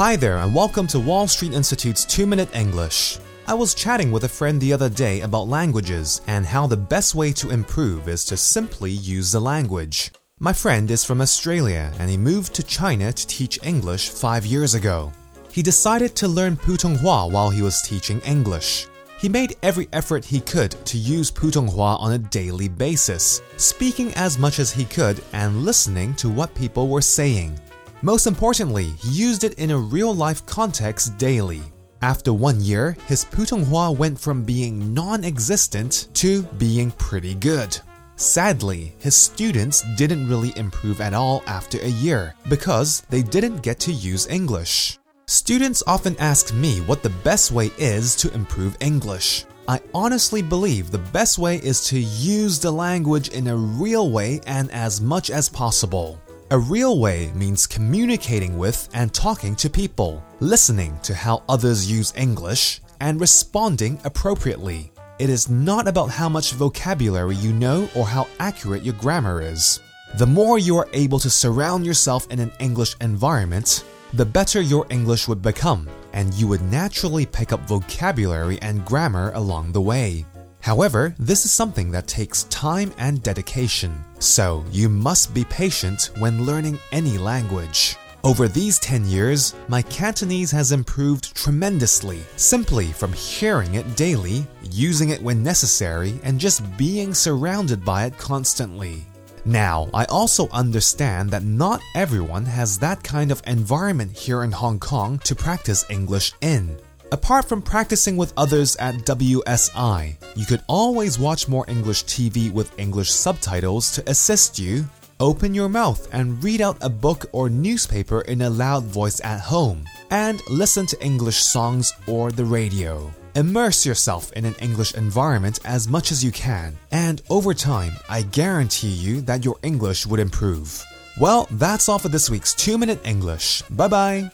Hi there, and welcome to Wall Street Institute's 2 Minute English. I was chatting with a friend the other day about languages and how the best way to improve is to simply use the language. My friend is from Australia and he moved to China to teach English five years ago. He decided to learn Putonghua while he was teaching English. He made every effort he could to use Putonghua on a daily basis, speaking as much as he could and listening to what people were saying. Most importantly, he used it in a real life context daily. After one year, his Putonghua went from being non existent to being pretty good. Sadly, his students didn't really improve at all after a year because they didn't get to use English. Students often ask me what the best way is to improve English. I honestly believe the best way is to use the language in a real way and as much as possible. A real way means communicating with and talking to people, listening to how others use English, and responding appropriately. It is not about how much vocabulary you know or how accurate your grammar is. The more you are able to surround yourself in an English environment, the better your English would become, and you would naturally pick up vocabulary and grammar along the way. However, this is something that takes time and dedication, so you must be patient when learning any language. Over these 10 years, my Cantonese has improved tremendously simply from hearing it daily, using it when necessary, and just being surrounded by it constantly. Now, I also understand that not everyone has that kind of environment here in Hong Kong to practice English in. Apart from practicing with others at WSI, you could always watch more English TV with English subtitles to assist you. Open your mouth and read out a book or newspaper in a loud voice at home, and listen to English songs or the radio. Immerse yourself in an English environment as much as you can, and over time, I guarantee you that your English would improve. Well, that's all for this week's 2 Minute English. Bye bye.